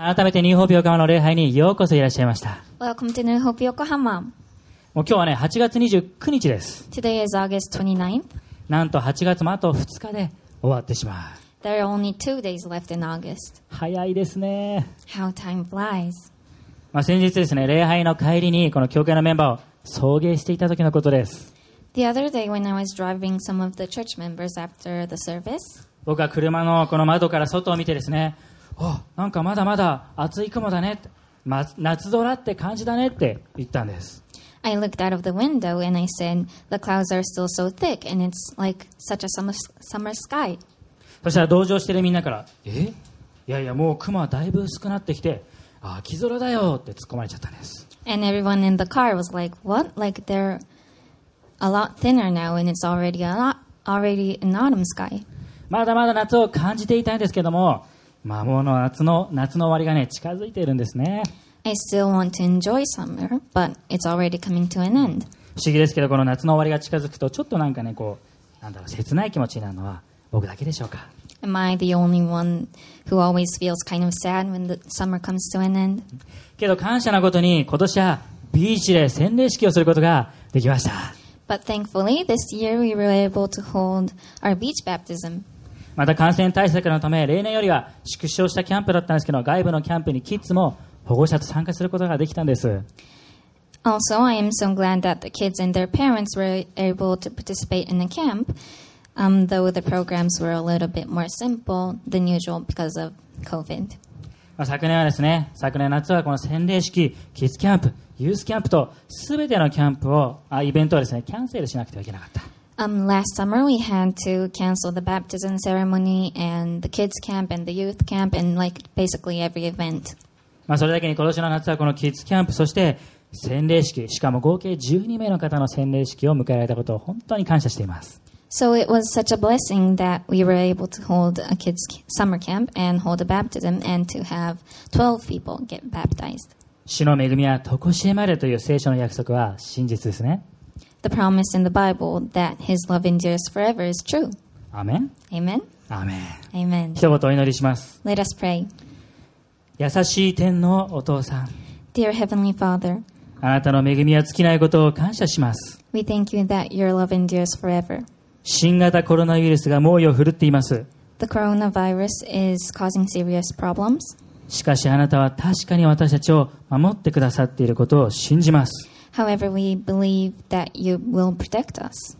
改めてニューホープ横浜の礼拝にようこそいらっしゃいました。Welcome to New Hope Yokohama. もう今日はね、8月29日です。Today is August 29th. なんと8月もあと2日で終わってしまう。There are only two days left in August. 早いですね。How time flies. まあ、先日ですね、礼拝の帰りにこの教会のメンバーを送迎していた時のことです。The other day, when I was driving some of the church members after the service, 僕は車のこの窓から外を見てですね、おなんかまだまだ暑い雲だね夏空って感じだねって言ったんです。I looked out of the window and I said, The clouds are still so thick and it's like such a summer, summer sky. そしたら同情してるみんなから、えいやいやもう雲はだいぶ薄くなってきて、あ秋空だよって突っ込まれちゃったんです。And everyone in the car was like, What? Like they're a lot thinner now and it's already a lot, already an autumn sky. まだまだ夏を感じていたいんですけども、まあもうの夏の、夏の終わりがね、近づいているんですね。I still want to enjoy summer, but it's already coming to an end. 不思議ですけど、この夏の終わりが近づくと、ちょっとなんかね、こう、なんだろう、切ない気持ちになるのは僕だけでしょうか。Am I the only one who always feels kind of sad when the summer comes to an end? けど感謝なことに、今年はビーチで洗礼式をすることができました。But thankfully, this year we were able to hold our beach baptism. また感染対策のため、例年よりは縮小したキャンプだったんですけど、外部のキャンプにキッズも保護者と参加することができたんです。Also, I am so glad that the kids and their parents were able to participate in the camp, um, though the programs were a little bit more simple than usual because of COVID. まあ、昨年はですね、昨年夏はこの洗礼式、キッズキャンプ、ユースキャンプと、すべてのキャンプを、あイベントをですね、キャンセルしなくてはいけなかった。Um, last summer, we had to cancel the baptism ceremony and the kids' camp and the youth camp and like basically every event. まあ、それだけに今年の夏はこのキッズキャンプ、そして洗礼式、しかも合計12名の方の洗礼式を迎えられたことを本当に感謝しています。So it was such a blessing that we were able to hold a kids' summer camp and hold a baptism and to have 12 people get baptized. 主の恵みは常しえまれという聖書の約束は真実ですね。The promise in the Bible that His love endures forever is true. Amen? アーメン Amen. 一言お祈りします。Let us pray. 優しい天のお父さん、Dear Heavenly Father, あなたの恵みは尽きないことを感謝します。we thank you that your love endures forever. 新型コロナウイルスが猛威を振るっています。The coronavirus is causing serious problems. しかしあなたは確かに私たちを守ってくださっていることを信じます。However, we believe that you will protect us.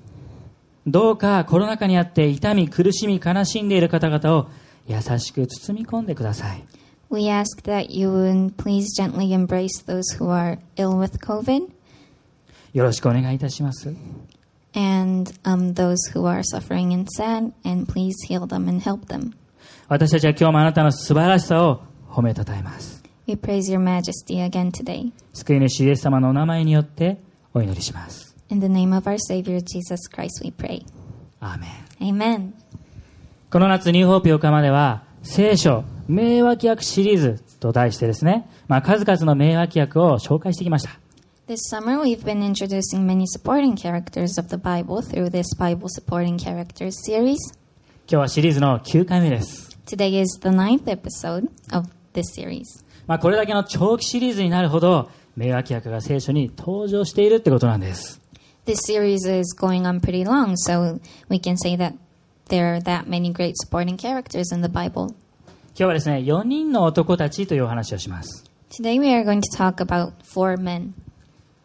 どうかコロナ禍にあって痛み、苦しみ、悲しんでいる方々を優しく包み込んでください。We ask that you would please gently embrace those who are ill with COVID よろしくお願いいたします。and um, those who are suffering and sad, and please heal them and help them. 私たちは今日もあなたの素晴らしさを褒めたたえます。We praise your majesty again today. 救い主イエス様のお名前によってお祈りします。In the name of our Savior Jesus Christ, we pray. アーメン。Amen. この夏、ニューホープ横浜では、聖書、名脇役シリーズと題してですね、まあ、数々の名脇役を紹介してきました。This summer, we've been introducing many supporting characters of the Bible through this Bible Supporting Characters series. 今日はシリーズの9回目です。Today is the ninth episode of this series. まあ、これだけの長期シリーズになるほど、名脇役が聖書に登場しているってことなんです。This series is going on pretty long, so we can say that there are that many great supporting characters in the Bible. 今日はですね、4人の男たちというお話をします。Today, we are going to talk about four men.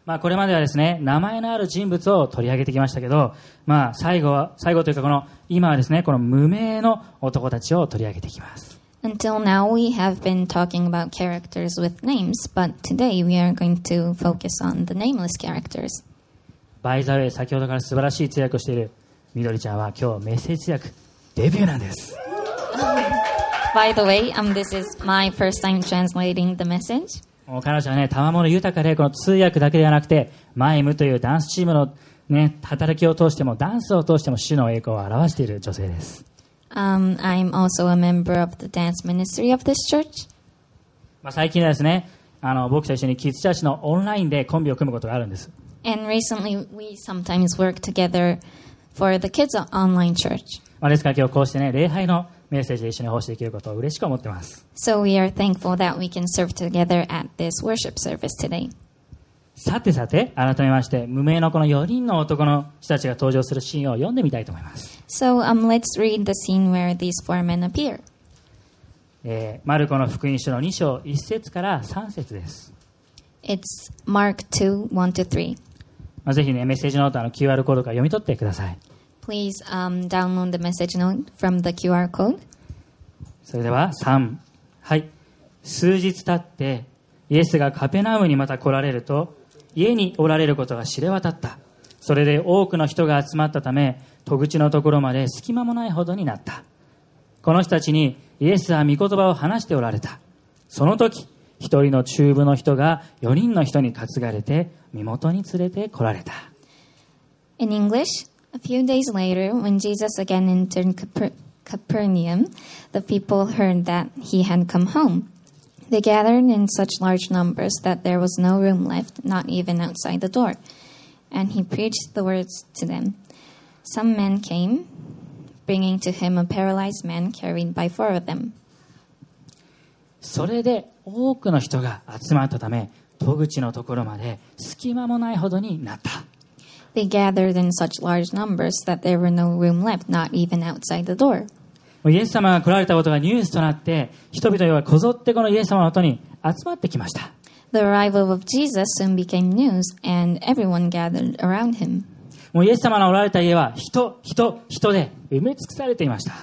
まあ、これまではですね、名前のある人物を取り上げてきましたけど、まあ、最後は、最後というかこの、今はですね、この無名の男たちを取り上げていきます。Until now, we have been talking about characters with names, but today we are going to focus on the nameless characters. バイザウェイ、先ほどから素晴らしい通訳をしているみどりちゃんは今日メッセージ通訳、デビューなんです。By the way, um, this is my first time translating the message. 彼女はね、賜物豊かで、この通訳だけではなくて、マイムというダンスチームのね、働きを通しても、ダンスを通しても主の栄光を表している女性です。Um, I'm also a member of the dance ministry of this church. まあ、最近はですね、あの、僕と一緒にキッズチャーチのオンラインでコンビを組むことがあるんです。And recently, we sometimes work together for the kids' online church. まあ、ですから今日こうしてね、礼拝のメッセージで一緒に奉仕できることを嬉しく思ってます。So we are thankful that we can serve together at this worship service today. さてさて、改めまして、無名のこの4人の男の人たちが登場するシーンを読んでみたいと思います。So um, let's read the scene where these four men appear. えーマルコの福音書の2章1節から3節です。It's Mark 2 1 to 3. まあ、ぜひね、メッセージノートあの QR コードから読み取ってください。Please um, download the message note from the QR code. それでは3。はい。数日経って、イエスがカペナウムにまた来られると、家におられることが知れ渡った。それで多くの人が集まったため、戸口のところまで隙間もないほどになった。この人たちにイエスは御言葉を話しておられた。その時、一人の中部の人が四人の人に担がれて、身元に連れて来られた。In English, a few days later, when Jesus again entered Caper- Capernaum, the people heard that he had come home. They gathered in such large numbers that there was no room left, not even outside the door. And he preached the words to them. Some men came, bringing to him a paralyzed man carried by four of them. それで多くの人が集まったため、戸口のところまで隙間もないほどになった。 They gathered in such large numbers that there were no room left, not even outside the door. もうイエス様が来られたことがニュースとなって、人々はこぞってこのイエス様のもとに集まってきました。 The arrival of Jesus soon became news, and everyone gathered around him. もうイエス様のおられた家は人、人、人で埋め尽くされていました。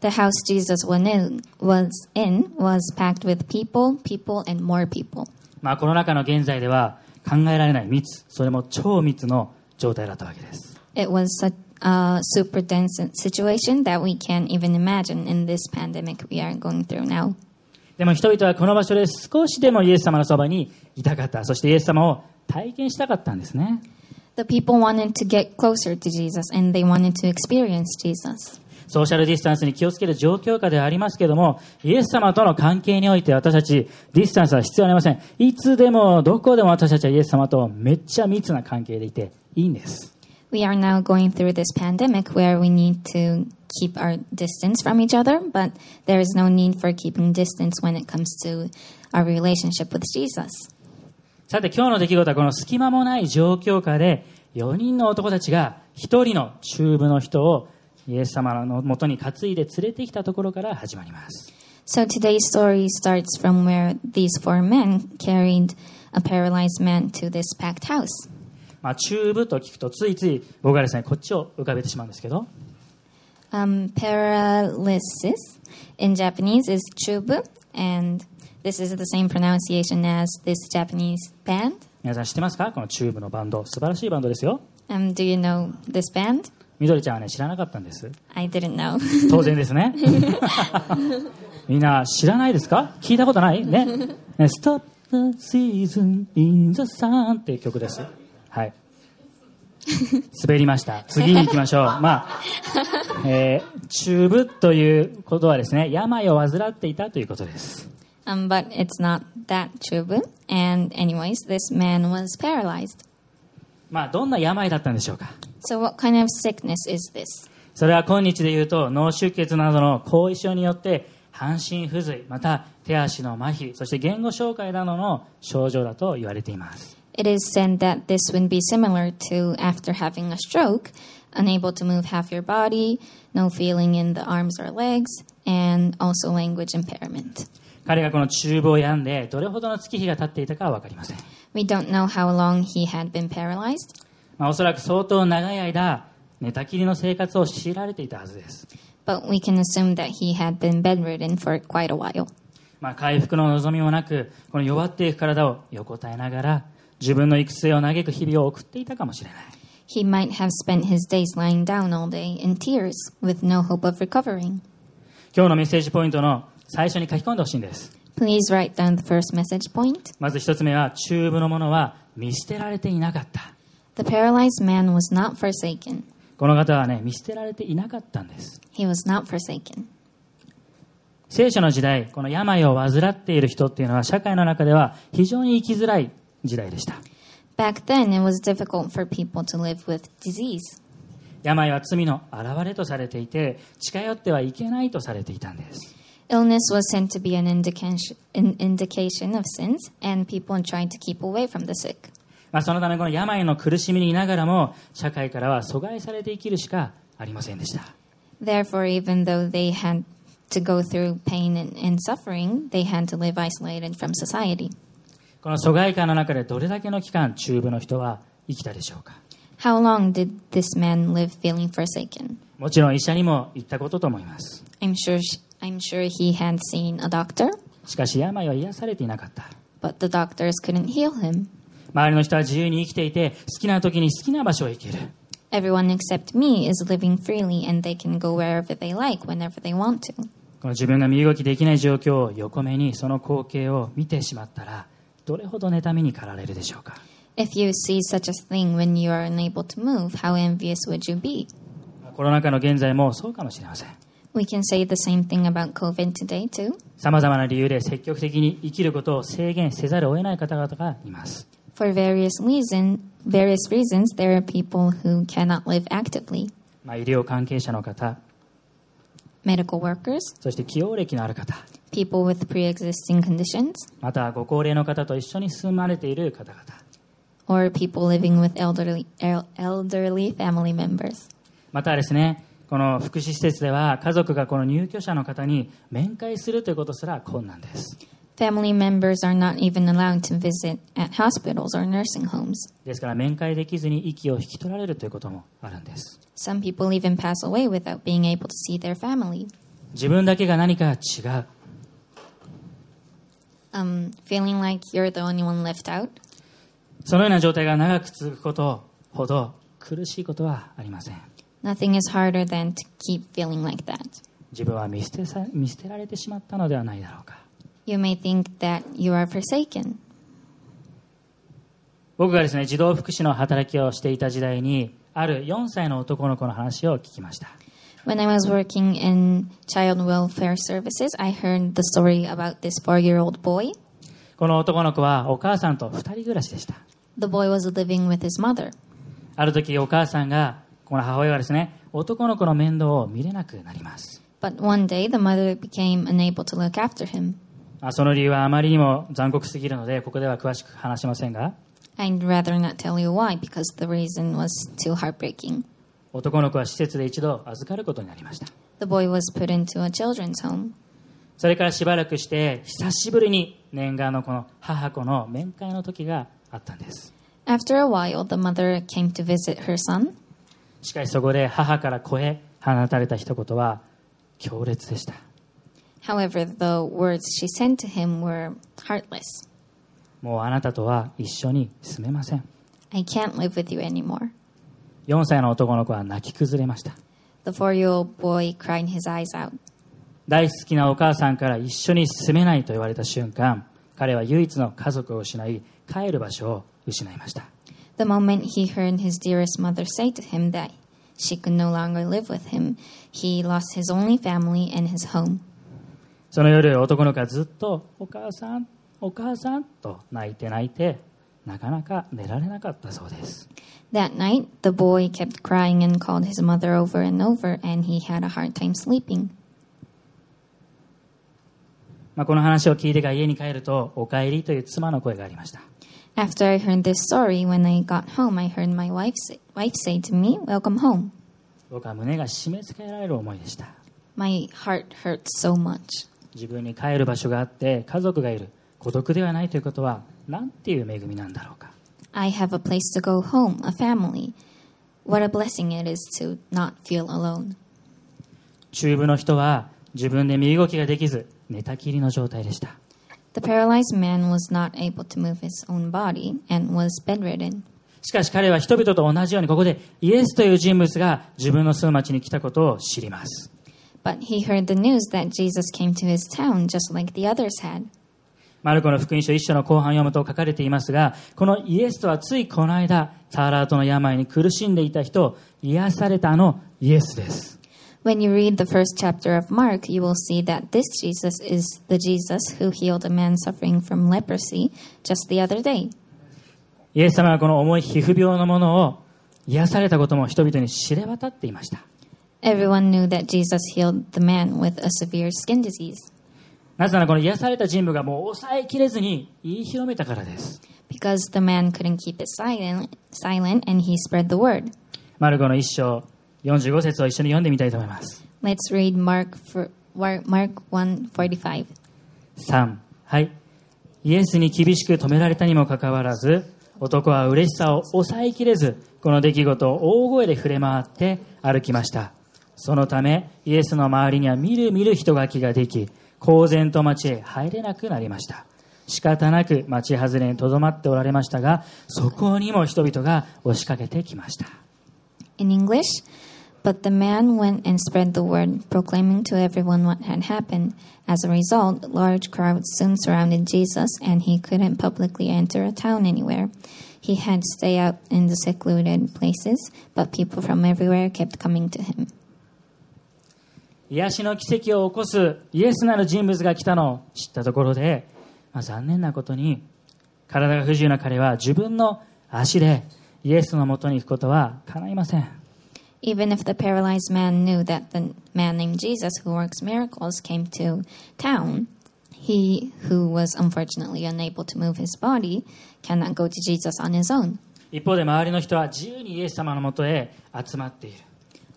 The house Jesus was in, was in was packed with people, people, and more people. まあコロナ禍の現在では考えられない密、それも超密の状態だったわけです。It was such a super dense situation that we can't even imagine in this pandemic we are going through now. でも人々はこの場所で少しでもイエス様のそばにいたかった。そしてイエス様を体験したかったんですね。The people wanted to get closer to Jesus and they wanted to experience Jesus. ソーシャルディスタンスに気をつける状況下ではありますけども、イエス様との関係において私たち、ディスタンスは必要ありません。いつでも、どこでも私たちはイエス様とめっちゃ密な関係でいていいんです。 We are now going through this pandemic where we need to keep our distance from each other, but there is no need for keeping distance when it comes to our relationship with Jesus. さて今日の出来事はこの隙間もない状況下で、4人の男たちが1人の中部の人をイエス様のもとに担いで連れてきたところから始まります。So today's story starts from where these four men carried a paralyzed man to this packed house. まあ、中部と聞くとついつい僕はですね、こっちを浮かべてしまうんですけど、Um, paralysis in Japanese is chubu, and this is the same pronunciation as this Japanese band. 皆さん知ってますか？この中部のバンド。素晴らしいバンドですよ。Um, do you know this band? みどりちゃんはね、知らなかったんです。I didn't know. 当然ですね。みんな知らないですか？聞いたことない？ね。ね Stop the season in the sun っていう曲です。はい。滑りました。次に行きましょう。まあ、えー、中部ということはですね、病を患っていたということです。Um, but it's not that chubu. And anyways, this man was paralyzed. まあ、どんな病だったんでしょうか So what kind of sickness is this? それは今日で言うと脳出血などの後遺症によって半身不随また手足の麻痺そして言語障害などの症状だと言われています It is said that this would be similar to after having a stroke, unable to move half your body, no feeling in the arms or legs, and also language impairment. 彼がこの厨房を病んでどれほどの月日がたっていたかは分かりませんおそらく相当長い間寝たきりの生活を強いられていたはずです回復の望みもなくこの弱っていく体を横たえながら自分の育成を嘆く日々を送っていた quite a while. 回復の lying down all day in tears with no hope of recovering. 今日のメッセージポイントの最初に書き込んでほしいんです。まず一つ目は、チューブのものは見捨てられていなかった。この方はね、見捨てられていなかったんです。聖書の時代、この病を患っている人っていうのは、社会の中では非常に生きづらい時代でした。病は罪の表れとされていて、近寄ってはいけないとされていたんです。Illness was sent to be an indication, an indication of sins, and people tried to keep away from the sick. まあ、そのためこの病の苦しみにいながらも社会からは阻害されて生きるしかありませんでした Therefore, even though they had to go through pain and, and suffering, they had to live isolated from society. この疎外感の中でどれだけの期間中部の人は生きたでしょうか How long did this man live feeling forsaken? もちろん医者にも行ったことと思います I'm sure, I'm sure he had seen a doctor, しかし病は癒されていなかった but the doctors couldn't heal him. 周りの人は自由に生きていて好きな時に好きな場所へ行ける Everyone except me is living freely, and they can go wherever they like, whenever they want to. この自分が身動きできない状況を横目にその光景を見てしまったらどれほど妬みに駆られるでしょうか If you see such a thing when you are unable to move, how envious would you be? コロナ禍の現在もそうかもしれません We can say the same thing about COVID today, too. さまざまな理由で積極的に生きることを制限せざるを得ない方々がいます For various reason, various reasons, there are people who cannot live actively. まあ、医療関係者の方 Medical workers, そして起用歴のある方 people with pre-existing conditions, またご高齢の方と一緒に住まれている方々 or people living with elderly, el- elderly family members. またですねこの福祉施設では家族がこの入居者の方に面会するということすら困難です Family members are not even allowed to visit at hospitals or nursing homes. ですから面会できずに息を引き取られるということもあるんです Some people even pass away without being able to see their family. 自分だけが何か違う Um, feeling like you're the only one left out. そのような状態が長く続くことほど苦しいことはありません Nothing is harder than to keep feeling like that. 自分は見捨てさ見捨てられてしまったのではないだろうか You may think that you are forsaken. 僕がですね児童福祉の働きをしていた時代にある4歳の男の子の話を聞きました When I was working in child welfare services, I heard the story about this four year old boy. この男の子はお母さんと2人暮らしでした The boy was living with his mother. ある時お母さんがこの母親はですね男の子の面倒を見れなくなります。Day, その理由はあまりにも残酷すぎるのでここでは詳しく話しませんが。Why, 男の子は施設で一度預かることになりました。それからしばらくして久しぶりに念願のこの母子の面会の時があったんです。After a while, the mother came to visit her son. しかしそこで母から声放たれた一言は強烈でした However, the words she sent to him were heartless. もうあなたとは一緒に住めません I can't live with you anymore. 4歳の男の子は泣き崩れました The four year old boy cried his eyes out. 大好きなお母さんから一緒に住めないと言われた瞬間彼は唯一の家族を失い帰る場所を失いました The moment he heard his dearest mother say to him that she could no longer live with him, he lost his only family and his home. その夜男の子はずっと「お母さんお母さん」と泣いて泣いてなかなか寝られなかったそうです That night, the boy kept crying and called his mother over and over, and he had a hard time sleeping. まあ、この話を聞いてから家に帰ると「おかえり」という妻の声がありました After I heard this story, when I got home, I heard my wife say, wife say to me, Welcome home. 僕は胸が締め付けられる思いでした My heart hurt so much. 自分に帰る場所があって家族がいる孤独ではないということはなんていう恵みなんだろうか I have a place to go home, a family. What a blessing it is to not feel alone. 中部の人は自分で身動きができず寝たきりの状態でしたしかし彼は人々と同じようにここでイエスという人物が自分の住む町に来たことを知ります。マルコの福音書1章の後半読むと書かれていますが、このイエスとはついこの間、サラートの病に苦しんでいた人癒されたのイエスです。When you read the first chapter of Mark, you will see that this Jesus is the Jesus who healed a man suffering from leprosy just the other day. イエス様はこの重い皮膚病のものを 癒されたことも人々に知れ渡っていました Everyone knew that Jesus healed the man with a severe skin disease なぜならこの癒された人物がもう抑えきれずに言い広めたからです because the man couldn't keep it silent, silent and he spread the word. マルコの一章 45節を一緒に読んでみたいと思います。Let's read Mark for, Mark 1:45. 3はい。イエスに厳しく止められたにもかかわらず男は嬉しさを抑えきれずこの出来事を大声で触れ回って歩きました。そのためイエスの周りにはみるみる人垣きができ公然と町へ入れなくなりました。仕方なく町外れにとどまっておられましたがそこにも人々が押しかけてきました。In English, but the man went and spread the word, proclaiming to everyone what had happened. As a result, large crowds soon surrounded Jesus, and he couldn't publicly enter a town anywhere. He had to stay out in the secluded places, but people from everywhere kept coming to him. 癒しの奇跡を起こすイエスなる人物が来たのを知ったところで、まあ、残念なことに体が不自由な彼は自分の足でイエスのもとに行くことは叶いません Even if the paralyzed man knew that the man named Jesus who works miracles came to town, he, who was unfortunately unable to move his body, cannot go to Jesus on his own. 一方で周りの人は自由にイエス様のもとへ集まっている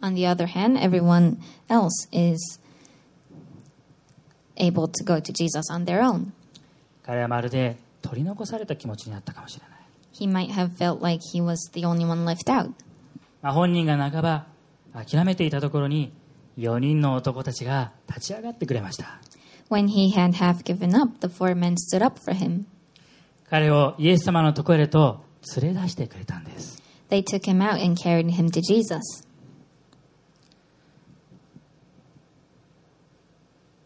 On the other hand, everyone else is able to go to Jesus on their own. 彼はまるで取り残された気持ちになったかもしれない、 He might have felt like he was the only one left out. まあ、本人が半ば諦めていたところに4人の男たちが立ち上がってくれました When he had half given up, the four men stood up for him. 彼をイエス様のところへと連れ出してくれたんです They took him out and carried him to Jesus.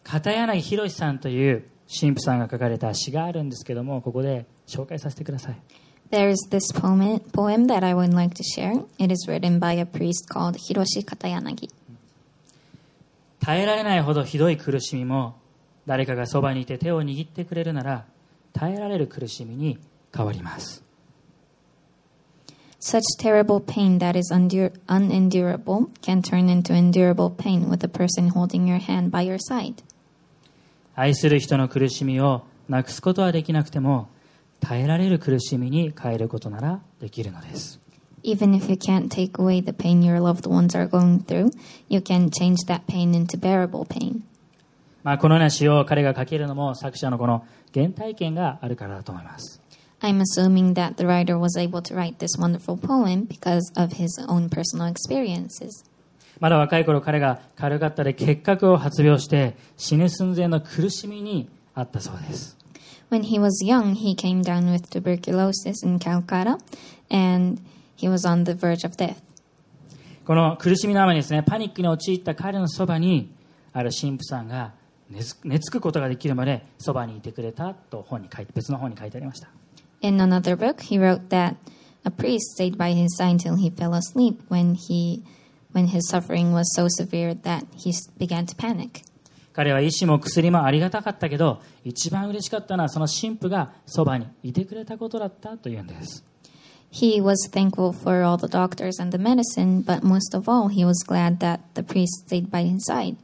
片柳宏さんという神父さんが書かれた詩があるんですけどもここで紹介させてください There is this poem, poem that I would like to share. It is written by a priest called Hiroshi Katayanagi. 耐えられないほどひどい苦しみも誰かがそばにいて手を握ってくれるなら耐えられる苦しみに変わります Such terrible pain that is unendurable can turn into endurable pain with a person holding your hand by your side. 愛する人の苦しみをなくすことはできなくても耐えられる苦しみに変えることならできるのです Even if you can't take away the pain your loved ones are going through, you can change that pain into bearable pain. まあこのような詩を彼が書けるのも作者のこの原体験があるからだと思います I'm assuming that the writer was able to write this wonderful poem because of his own personal experiences. まだ若い頃彼が軽かったで結核を発病して死ぬ寸前の苦しみにあったそうです When he was young, he came down with tuberculosis in Calcutta and he was on the verge of death. この苦しみのあまりですねパニックに陥った彼のそばにある神父さんが寝つ寝つくことができるまでそばにいてくれたと本に書いて別の本に書いてありました In another book, he wrote that a priest stayed by his side till he fell asleep when he when his suffering was so severe that he s- began to panic. 彼は医師も薬もありがたかったけど一番嬉しかったのはその神父がそばにいてくれたことだったというんです He was thankful for all the doctors and the medicine, but most of all, he was glad that the priest stayed by his side.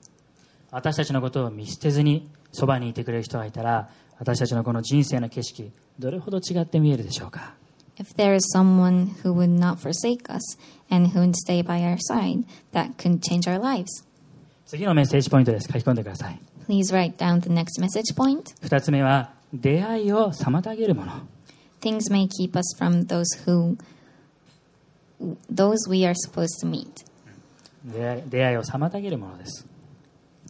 私たちのことを見捨てずにそばにいてくれる人がいたら私たちのこの人生の景色どれほど違って見えるでしょうか If there is someone who would not forsake us and who would stay by our side, that could change our lives. 次のメッセージポイントです書き込んでください Please write down the next message point. 2つ目は出会いを妨げるもの Things may keep us from those who those we are supposed to meet. 出会い出会いを妨げるものです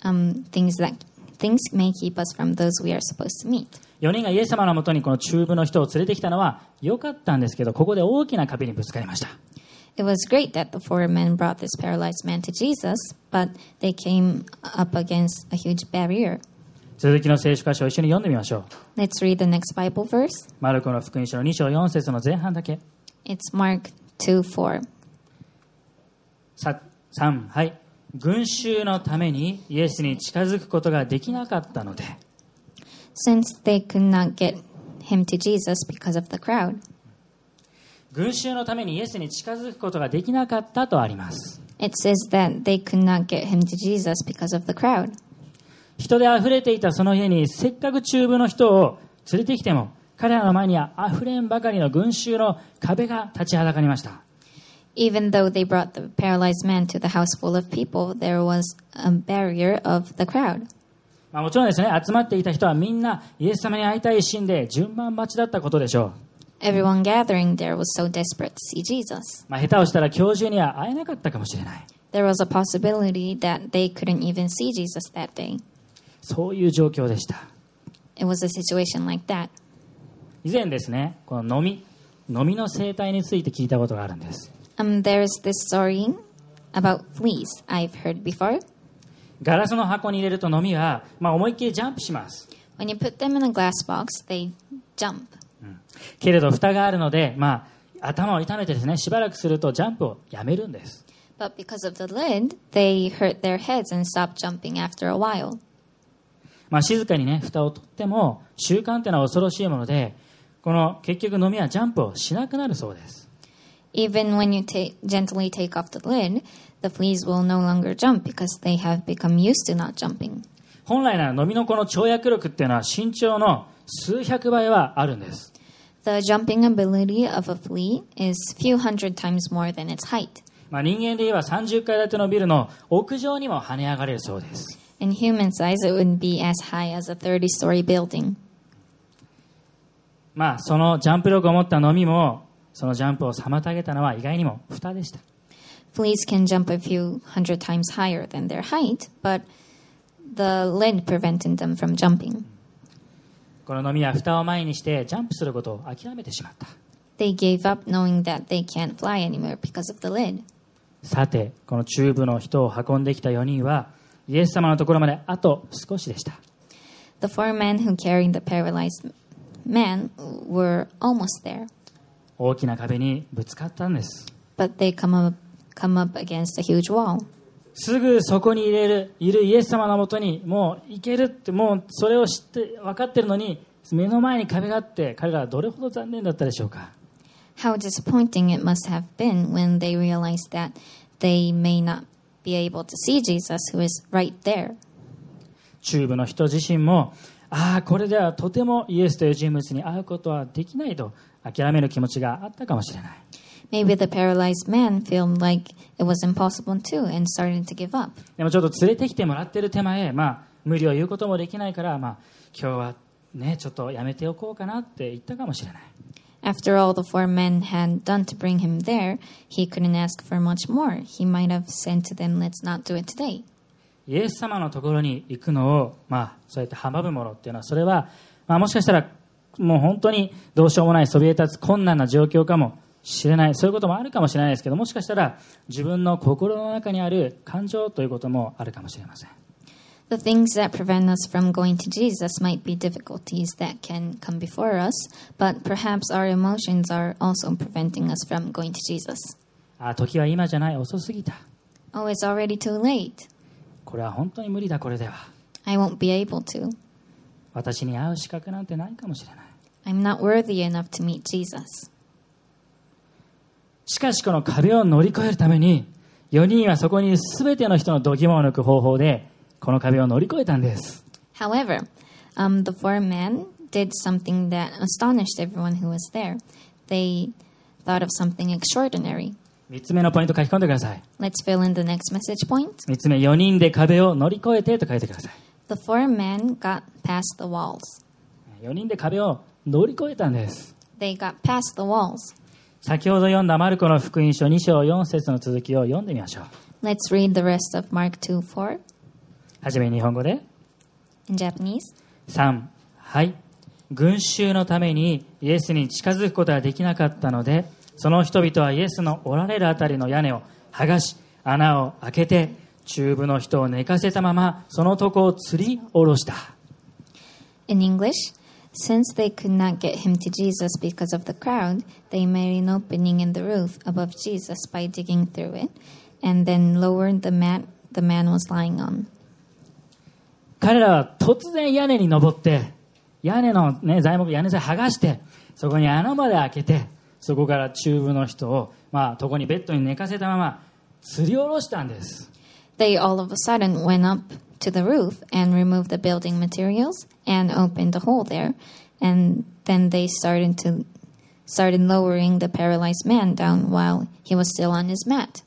Um, things that things may keep us from those we are supposed to meet. 4人がイエス様のもとにこの中部の人を連れてきたのは良かったんですけどここで大きな壁にぶつかりました It was great that the four men brought this paralyzed man to Jesus, but they came up against a huge barrier. 続きの聖書箇所を一緒に読んでみましょう Let's read the next Bible verse. マルコの福音書の2章4節の前半だけ It's Mark 2 4. さ3はい群衆のためにイエスに近づくことができなかったので Since they could not get him to Jesus because of the crowd, 群衆のためにイエスに近づくことができなかったとあります。人であふれていたその家にせっかく中部の人を連れてきても彼らの前にはあふれんばかりの群衆の壁が立ちはだかりました。まあもちろんですね、集まっていた人はみんなイエス様に会いたい心で順番待ちだったことでしょう。Everyone gathering there was so desperate to see Jesus. う。まあ、下手をしたら今日中には会えなかったかもしれない。 There was a possibility that they couldn't even see Jesus that day. そういう状況でした。 It was a situation like that. 以前ですね、この飲み、飲みの生態について聞いたことがあるんです。 Um, there's this story about fleas I've heard before. ガラスの箱に入れると飲みは、まあ、思いっきりジャンプします。 When you put them in a glass box, they jump. けれど蓋があるので、まあ、頭を痛めてですね、しばらくするとジャンプをやめるんです。But because of the lid, they hurt their heads and stop jumping after a while. まあ、静かにね、蓋を取っても、習慣っていうのは恐ろしいもので、この結局飲みはジャンプをしなくなるそうです。Even when you ta- gently take off the lid, the fleas will no longer jump because they have become used to not jumping. 本来なら飲みのこの跳躍力っていうのは身長の数百倍はあるんです。The jumping ability of a flea is few hundred times more than its height. まあ、人間で言えば30階建てのビルの屋上にも跳ね上がれるそうです。 In human size, it would be as high as a 30 story building. まあ、そのジャンプ力を持った飲みも、そのジャンプを妨げたのは意外にも蓋でした。 Fleas can jump a few hundred times higher than their height, but the lid prevented them from jumping. この飲みは蓋を前にしてジャンプすることを諦めてしまった。They gave up knowing that they can't fly anymore because of the lid. さて、この中部の人を運んできた4人は、イエス様のところまであと少しでした。The four men who carried the paralyzed man were almost there, 大きな壁にぶつかったんです。but they come up, come up against a huge wall. すぐそこに入れる、いるイエス様のもとに、もう行けるって、もうそれを知って、分かってるのに、目の前に壁があって、彼らはどれほど残念だったでしょうか？How disappointing it must have been when they realized that they may not be able to see Jesus, who is right there. 中部の人自身も、ああ、これではとてもイエスという人物に会うことはできないと諦める気持ちがあったかもしれない。Maybe the paralyzed man felt like it was impossible too and started to give up. でもちょっと連れてきてもらってる手前、まあ、無理を言うこともできないから、まあ、今日はね、ちょっとやめておこうかなって言ったかもしれない。After all the four men had done to bring him there, he couldn't ask for much more. He might have said to them, Let's not do it today. イエス様のところに行くのを、まあ、そうやって阻むものっていうのは、それは、まあ、もしかしたら、もう本当にどうしようもないそびえ立つ困難な状況かも知れないそういうこともあるかもしれないですけどもしかしたら自分の心の中にある感情ということもあるかもしれません。あ時は今じゃない。遅すぎた。これは本当に無理だこれでは。私に会う資格なんてないかもしれない。I'm not worthy enough to meet Jesus. しかしこの壁を乗り越えるために、4人はそこに全ての人の度肝を抜く方法で、この壁を乗り越えたんです。However, um, the four men did something that astonished everyone who was there. They thought of something extraordinary. 3つ目のポイント書き込んでください。Let's fill in the next message point. 3つ目、4人で壁を乗り越えてと書いてください。The four men got past the walls. 4人で壁を乗り越えたんです。They got past the walls. 先ほど読んだマルコの福音書2章4節の続きを読んでみましょう。Let's read the rest of Mark 2 4はじめに日本語で。in Japanese. 3、はい。群衆のためにイエスに近づくことができなかったので、その人々はイエスのおられるあたりの屋根を剥がし、穴を開けて、中部の人を寝かせたまま、そのとこを吊り下ろした。In English, since they could not get him to Jesus because of the crowd, they made an opening in the roof above Jesus by digging through it, and then lowered the mat the man was lying on. 彼らは突然屋根に登って、屋根のね、材木、屋根材剥がして、そこに穴まで開けて、 そこから中部の人を、まあ、床にベッドに寝かせたまま吊り下ろしたんです They all of a sudden went up to the roof and removed the building materials and opened a hole there. And then they started to started lowering the paralyzed man down while he was still on his mat.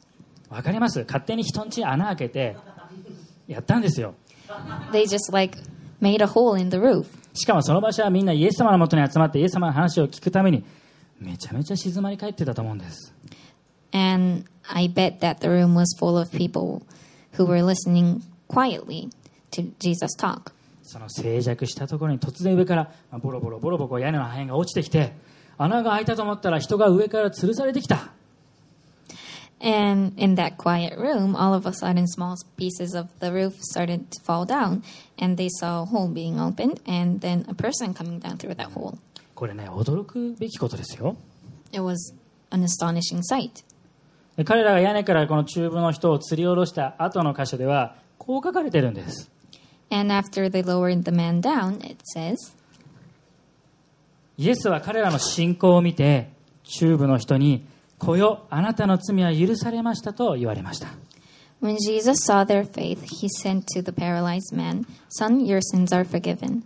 わかります勝手に人んちに穴開けてやったんですよ They just like made a hole in the roof. しかもその場所はみんなイエス様のもとに集まってイエス様の話を聞くためにめちゃめちゃ静まり返ってたと思うんです And I bet that the room was full of people who were listening quietly to Jesus talk. その静寂したところに突然上からまあボロボロボロボロ屋根の破片が落ちてきて穴が開いたと思ったら人が上から吊るされてきた And in that quiet room, all of a sudden, small pieces of the roof started to fall down, and they saw a hole being opened, and then a person coming down through that hole. これね驚くべきことですよ It was an astonishing sight. で彼らが屋根からこの中部の人を吊り下ろした後の箇所ではこう書かれてるんです And after they lowered the man down, it says, イエスは彼らの信仰を見て中部の人に「来よあなたの罪は許されました」と言われました When Jesus saw their faith, he said to the paralyzed man, Son, your sins are forgiven.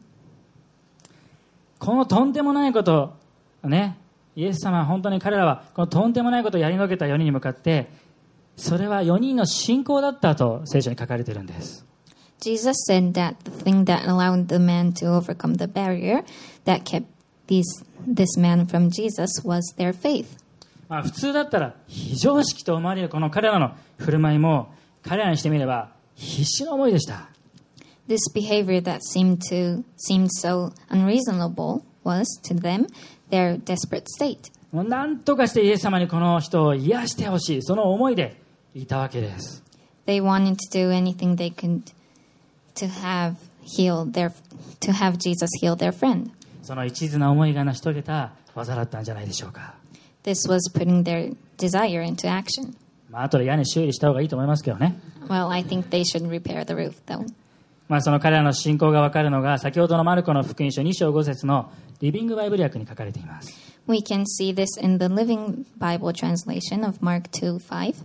このとんでもないことねイエス様は本当に彼らはこのとんでもないことをやり遂げた4人に向かってそれは4人の信仰だったと聖書に書かれているんです Jesus said that the thing that allowed the man to overcome the barrier that kept these, this man from Jesus was their faith. まあ、普通だったら非常識と思われるこの彼らの振る舞いも彼らにしてみれば必死の思いでした This behavior that seemed to seemed so unreasonable was to them their desperate state. もう何とかしてイエス様にこの人を癒してほしいその思いでいたわけです They wanted to do anything they could to have healed their to have Jesus heal their friend. その一途な思いが成し遂げた技だったんじゃないでしょうか This was putting their desire into action. まあ後で屋根修理した方がいいと思いますけどね Well, I think they should repair the roof though. まあ、その彼らの信仰が分かるのが先ほどのマルコの福音書2章5節のリビングバイブル訳に書かれています We can see this in the Living Bible translation of Mark 2 5.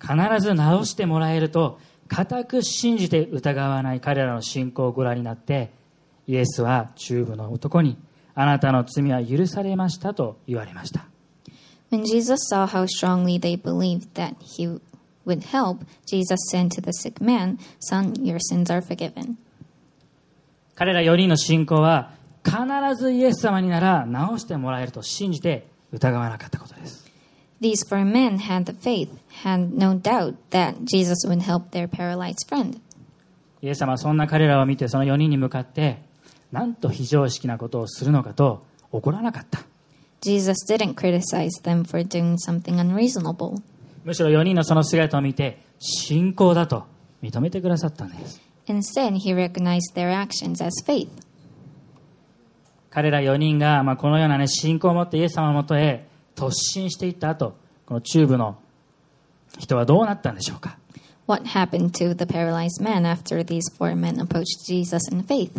必ず直してもらえると固く信じて疑わない彼らの信仰をご覧になってイエスは中部の男にあなたの罪は許されましたと言われました When Jesus saw how strongly they believed that he would help, Jesus said to the sick man, Son, your sins are forgiven. 彼ら4人の信仰は必ずイエス様になら直してもらえると信じて疑わなかったことです These four men had the faith, had no doubt that Jesus would help their paralyzed friend. イエス様はそんな彼らを見てその4人に向かってなんと非常識なことをするのかと怒らなかった Jesus didn't criticize them for doing something unreasonable. むしろ4人のその姿を見て信仰だと認めてくださったんです Instead, he recognized their actions as faith. 彼ら4人が、まあ、このような、ね、信仰を持ってイエス様のもとへ突進していった後この中部の人はどうなったんでしょうか What happened to the paralyzed man after these four men approached Jesus in faith?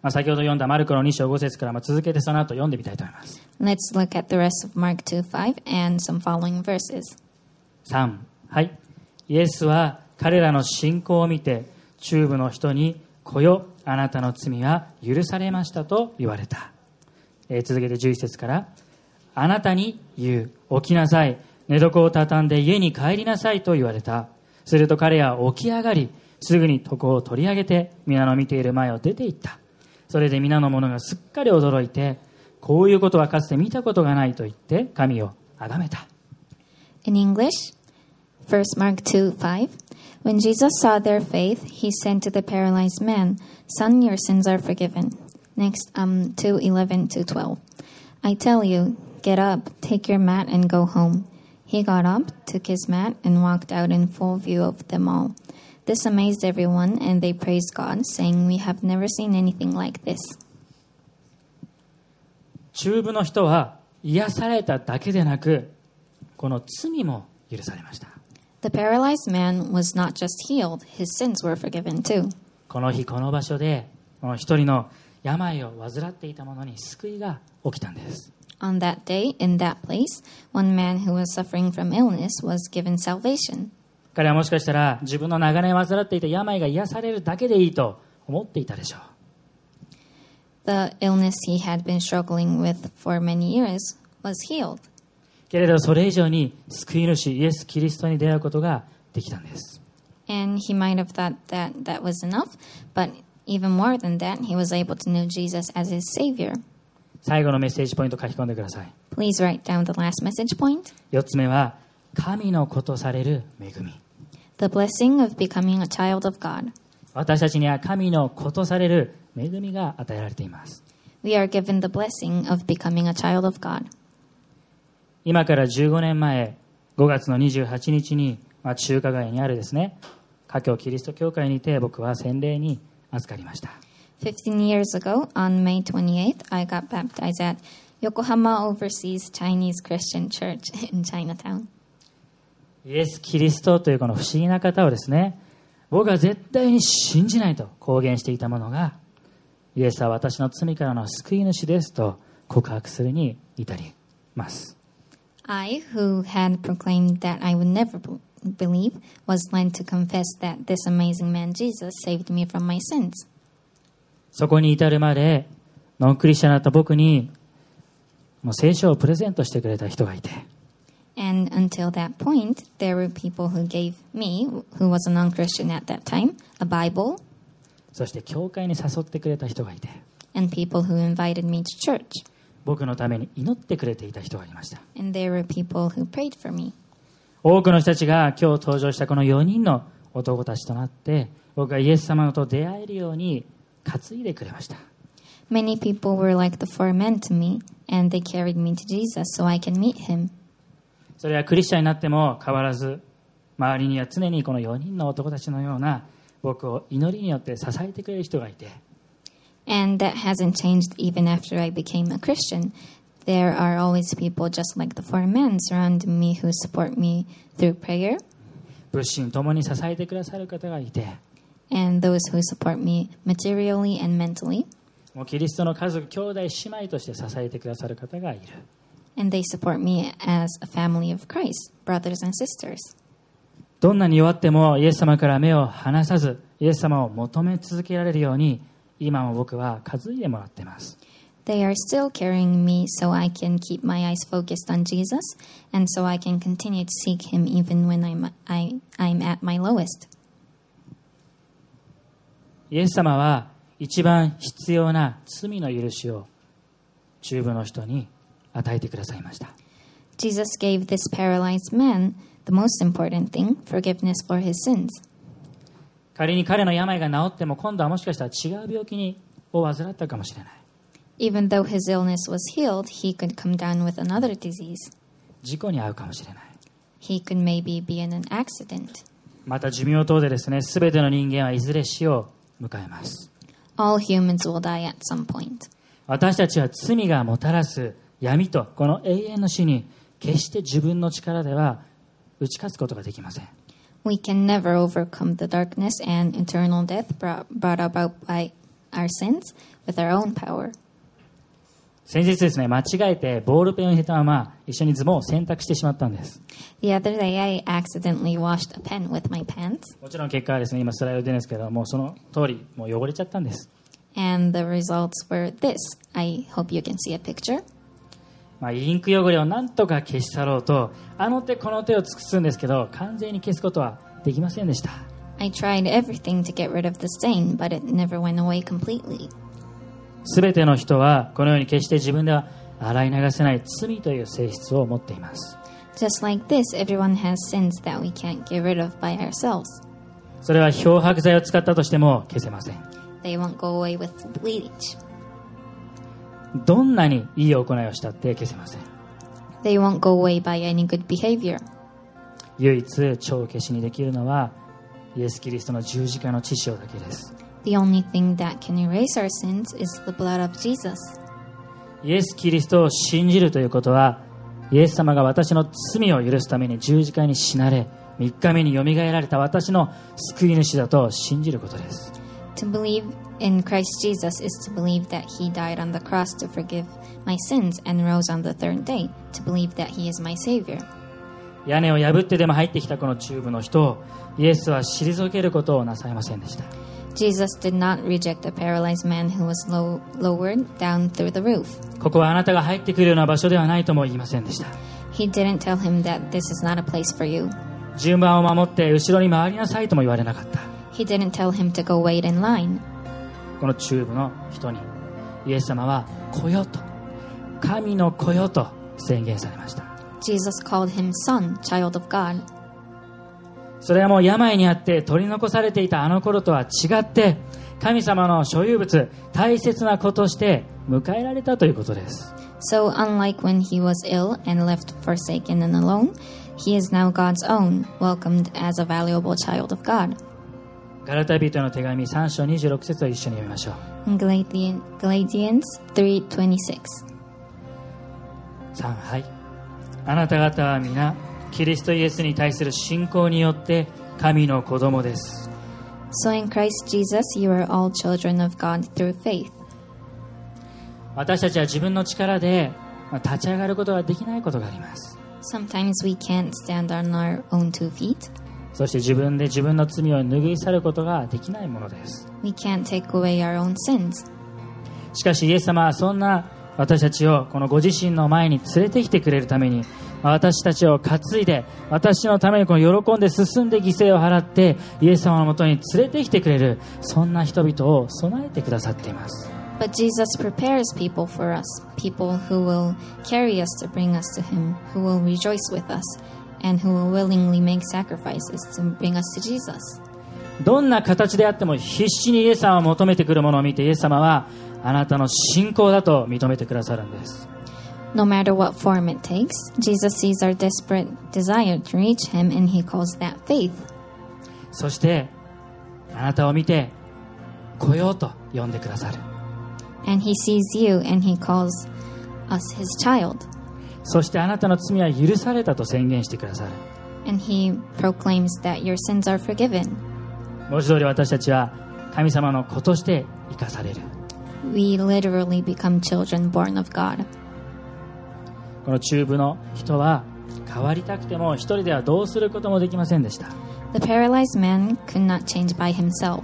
まあ、先ほど読んだマルコの2章5節からまあ続けてその後読んでみたいと思います Let's look at the rest of Mark 2 5 and some following verses. 3はいイエスは彼らの信仰を見て中部の人に「来よあなたの罪は許されました」と言われた、えー続けて11節から「あなたに言う起きなさい寝床を畳んで家に帰りなさい」と言われたすると彼は起き上がりすぐに床を取り上げて皆の見ている前を出て行ったそれで皆の者がすっかり驚いてこういうことはかつて見たことがないと言って神を崇めた In English, first Mark 2 5. When Jesus saw their faith, he said to the paralyzed man, Son, your sins are forgiven. Next, um, 2 11 to 12. I tell you, get up, take your mat, and go home. He got up, took his mat, and walked out in full view of them all. This amazed everyone, and they praised God, saying, We have never seen anything like this. 中部の人は癒されただけでなくこの罪も許されました The paralyzed man was not just healed, his sins were forgiven too. この日この場所でこの一人の病を患っていた者に救いが起きたんです On that day, in that place, one man who was suffering from illness was given salvation. 彼はもしかしたら自分の長年患っていた病が癒されるだけでいいと思っていたでしょう The illness he had been struggling with for many years was healed. けれどそれ以上に救い主イエス・キリストに出会うことができたんです And he might have thought that that was enough, but even more than that, he was able to know Jesus as his Savior. 最後のメッセージポイント書き込んでください Please write down the last message point 4つ目は神の子とされる恵み the blessing of becoming a child of God. 私たちには神の子とされる恵みが与えられています We are given the blessing of becoming a child of God. 今から15年前5月の28日に、まあ、中華街にあるですね華僑キリスト教会にて僕は洗礼に預かりました15 years ago, on May 28th, I got baptized at Yokohama Overseas Chinese Christian Church in Chinatown. イエス・キリストというこの不思議な方をですね僕は絶対に信じないと公言していたものがイエスは私の罪からの救い主ですと告白するに至ります I, who had proclaimed that I would never b- believe, was led to confess that this amazing man Jesus saved me from my sins. そこに至るまでノンクリスチャンだった僕にもう聖書をプレゼントしてくれた人がいて And until that point, there were people who gave me, who was a non Christian at that time, a Bible, そして教会に誘ってくれた人がいて and people who invited me to church. 僕のために祈ってくれていた人がいました And there were people who prayed for me. 多くの人たちが今日登場したこの4人の男たちとなって僕がイエス様と出会えるように担いでくれました Many people were like the four men to me, and they carried me to Jesus so I can meet him. それはクリスチャンになっても変わらず周りには常にこの4人の男たちのような僕を祈りによって支えてくれる人がいて And that hasn't changed even after I became a Christian. There are always people just like the four men surrounding me who support me through prayer, 物心ともに支えてくださる方がいて and those who support me materially and mentally, もうキリストの家族兄弟姉妹として支えてくださる方がいる and they support me as a family of Christ, brothers and sisters. どんなに弱ってもイエス様から目を離さずイエス様を求め続けられるように今も僕は担いでもらっています They are still carrying me so I can keep my eyes focused on Jesus, and so I can continue to seek Him even when I'm, I, I'm at my lowest. イエス様は一番必要な罪の許しを中部の人に与えてくださいました Jesus gave this paralyzed man the most important thing forgiveness for his sins. 仮に彼の病が治っても今度はもしかしたら違う病気にを患ったかもしれない Even though his illness was healed, he could come down with another disease. 事故に遭うかもしれない He could maybe be in an accident. また寿命等でですね全ての人間はいずれ死を迎えます All humans will die at some point. 私たちは罪がもたらす闇とこの永遠の死に決して自分の力では打ち勝つことができません We can never overcome the darkness and eternal death brought, about by our sins with our own power. 先日ですね間違えてボールペンを入れたまま一緒にズボンを洗濯してしまったんです The other day, I accidentally washed a pen with my pants, もちろん結果はですね今スライドで出るんですけどもうその通りもう汚れちゃったんです and the results were this. I hope you can see a picture. まあ、インク汚れをなんとか消し去ろうとあの手この手を尽くすんですけど完全に消すことはできませんでした I tried everything to get rid of the stain, but it never went away completely. 全ての人はこのように決して自分では洗い流せない罪という性質を持っています Just like this, everyone has sins that we can't get rid of by ourselves. それは漂白剤を使ったとしても消せません They won't go away with bleach. どんなにいい行いをしたって消せません They won't go away by any good behavior. 唯一帳消しにできるのはイエス・キリストの十字架の血潮だけです The only thing that can erase our sins is the blood of Jesus. イエス・キリストを信じるということはイエス様が私の罪を許すために十字架に死なれ3日目によみがえられた私の救い主だと信じることです To believe in Christ Jesus is to believe that He died on the cross to forgive my sins and rose on the third day to believe that he is my Savior. 屋根を破ってでも入ってきたこのチューブの人をイエスは退けることをなさいませんでした Jesus did not reject the paralyzed man who was low, lowered down through the roof. ここはあなたが入ってくるような場所ではないとも言いませんでした He didn't tell him that this is not a place for you. 順番を守って後ろに回りなさいとも言われなかった He didn't tell him to go wait in line. このチューブの人にイエス様は来よと神の子よと宣言されました Jesus called him son, child of God. それはもう病にあって取り残されていたあの頃とは違って神様の所有物大切な子として迎えられたということです So, unlike when he was ill and left forsaken and alone, he is now God's own, welcomed as a valuable child of God. ガラタ人への手紙3章26節を一緒に読みましょう Galatians 3:26. 3はいあなた方は皆キリストイエスに対する信仰によって神の子供です So in Christ Jesus you are all children of God through faith. 私たちは自分の力でまあ立ち上がることができないことがあります Sometimes we can't stand on our own two feet. そして自分で自分の罪を拭い去ることができないものです We can't take away our own sins. しかしイエス様はそんな私たちをこのご自身の前に連れてきてくれるために私たちを担いで私のためにこの喜んで進んで犠牲を払ってイエス様のもとに連れてきてくれるそんな人々を備えてくださっています But Jesus prepares people for us, people who will carry us to bring us to Him, who will rejoice with us, and who will willingly make sacrifices to bring us to Jesus. どんな形であっても必死にイエス様を求めてくるものを見てイエス様はあなたの信仰だと認めてくださるんです No matter what form it takes, Jesus sees our desperate desire to reach Him, and He calls that faith. そしてあなたを見て来ようと呼んでくださる And He sees you, and He calls us His child. そしてあなたの罪は許されたと宣言してくださる And He proclaims that your sins are forgiven. 文字通り私たちは神様の子として生かされる We literally become children born of God. この中部の人は変わりたくても一人ではどうすることもできませんでした The paralyzed man could not change by himself.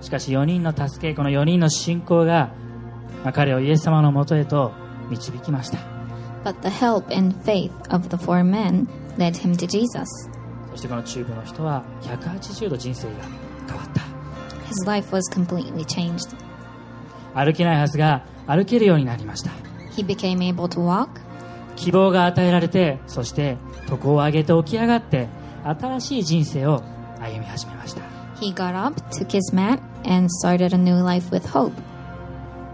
しかし4人の助けこの4人の信仰が、まあ彼をイエス様のもとへと導きました But the help and faith of the four men led him to Jesus. そしてこの中部の人は180度人生が変わった His life was completely changed. 歩けないはずが歩けるようになりました He became able to walk, 希望が与えられてそして床を上げて起き上がって新しい人生を歩み始めました he got up, took his mat, and started a new life with hope.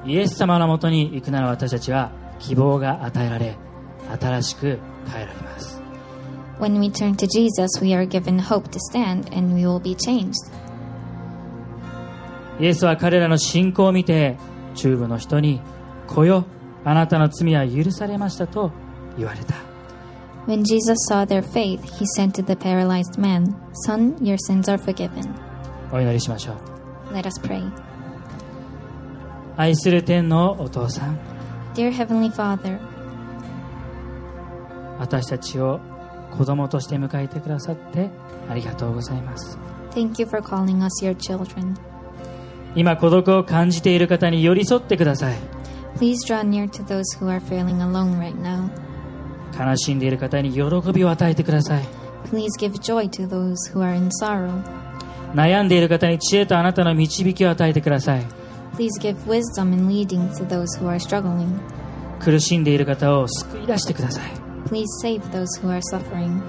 イエス様のもとに行くなら私たちは希望が与えられ新しく変えられます When we turn to Jesus, we are given hope to stand, and we will be changed. イエスは彼らの信仰を見て中部の人に「来よあなたの罪は許されました」と言われた When Jesus saw their faith, he said to the paralyzed man, Son, your sins are forgiven. お祈りしましょう Let us pray. 愛する天のお父さん Dear Heavenly Father, 私たちを子供として迎えてくださってありがとうございます thank you for calling us your children. 今孤独を感じている方に寄り添ってください Please draw near to those who are feeling alone right now. 悲しんでいる方に喜びを与えてください Please give joy to those who are in sorrow. 悩んでいる方に知恵とあなたの導きを与えてください Please give wisdom and leading to those who are struggling. 苦しんでいる方を救い出してください Please save those who are suffering.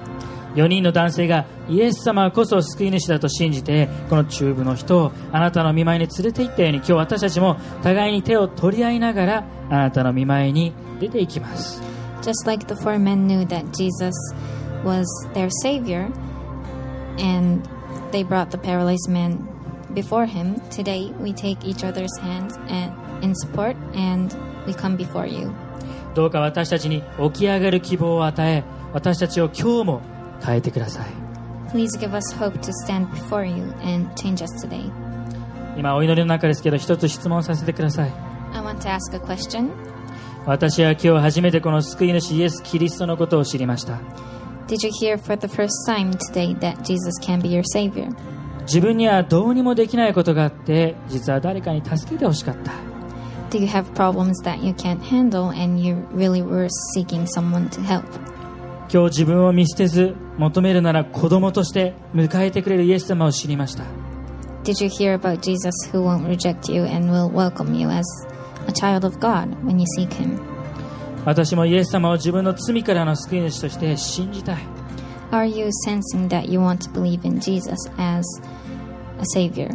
4人の男性がイエス様こそ救い主だと信じてこの中部の人をあなたの見舞いに連れて行ったように今日私たちも互いに手を取り合いながらあなたの見舞いに出ていきます Just like the four men knew that Jesus was their Savior and they brought the paralyzed man before him, today we take each other's hands and, in support and we come before you. どうか私たちに起き上がる希望を与え私たちを今日も変えてください Please give us hope to stand before you and change us today. 今お祈りの中ですけど一つ質問させてください I want to ask a question. 私は今日初めてこの救い主イエス・キリストのことを知りました Did you hear for the first time today that Jesus can be your Savior? 自分にはどうにもできないことがあって実は誰かに助けてほしかった Do you have problems that you can't handle and you really were seeking someone to help? 今日自分を見捨てず求めるなら子供として迎えてくれるイエス様を知りました Did you hear about Jesus who won't reject you and will welcome you as a child of God when you seek Him? 私もイエス様を自分の罪からの救い主として信じたい Are you sensing that you want to believe in Jesus as a Savior?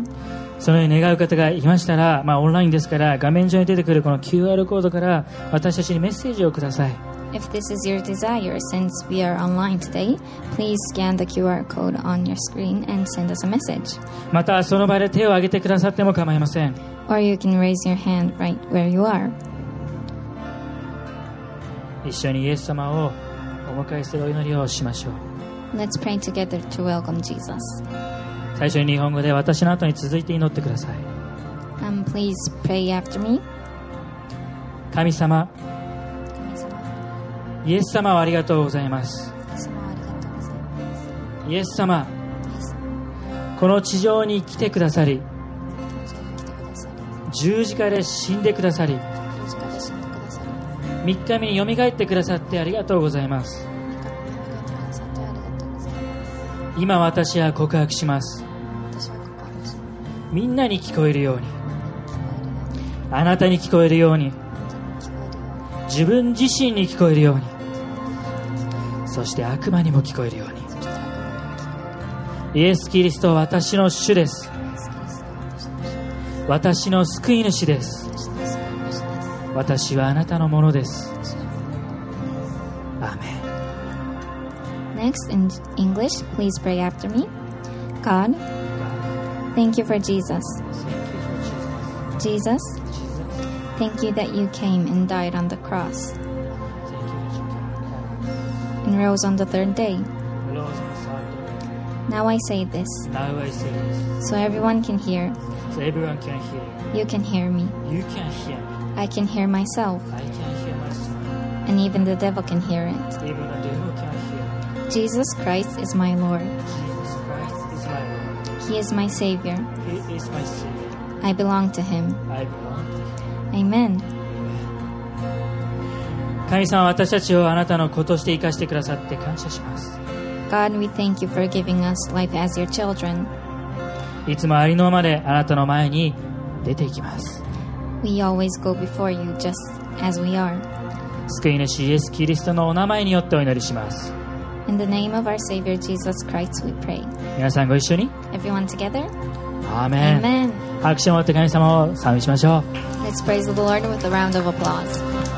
そのように願う方がいましたら、まあ、オンラインですから画面上に出てくるこの QR コードから私たちにメッセージをください If this is your desire, since we are online today, please scan the QR code on your screen and send us a message. またその場で手を挙げてくださっても構いません Or you can raise your hand right where you are. 一緒にイエス様をお迎えするお祈りをしましょう Let's pray together to welcome Jesus. 最初に日本語で私の後に続いて祈ってください Um, please pray after me. 神様 イエス様をありがとうございます。イエス様この地上に来てくださり十字架で死んでくださり3日目によみがえってくださってありがとうございます。今私は告白します。みんなに聞こえるようにあなたに聞こえるように自分自身に聞こえるようにそして悪魔にも聞こえるようにイエス・キリストは私の主です私の救い主です私はあなたのものですアーメン Next, in English, please pray after me. God, thank you for Jesus. Jesus, thank you that you came and died on the cross and rose on the third day. Now I say this Now I say this, so everyone can hear. so everyone can hear. You can hear me. You can hear me. I can hear myself, I can hear myself. and even the devil can hear it. Even the devil can hear. Jesus Christ is my Lord. Jesus Christ is my Lord. He is my Savior. He is my Savior. I belong to Him. I belong to Him. Amen. 神様私たちをあなたの子として生かしてくださって感謝します God, we thank you for giving us life as your children. いつもありのままであなたの前に出ていきます We always go before you just as we are. 救い主イエス・キリストのお名前によってお祈りします In the name of our Savior Jesus Christ, we pray. 皆さんご一緒に Everyone together? アーメン Amen. 拍手を持って神様を賛美しましょう Let's praise the Lord with a round of applause.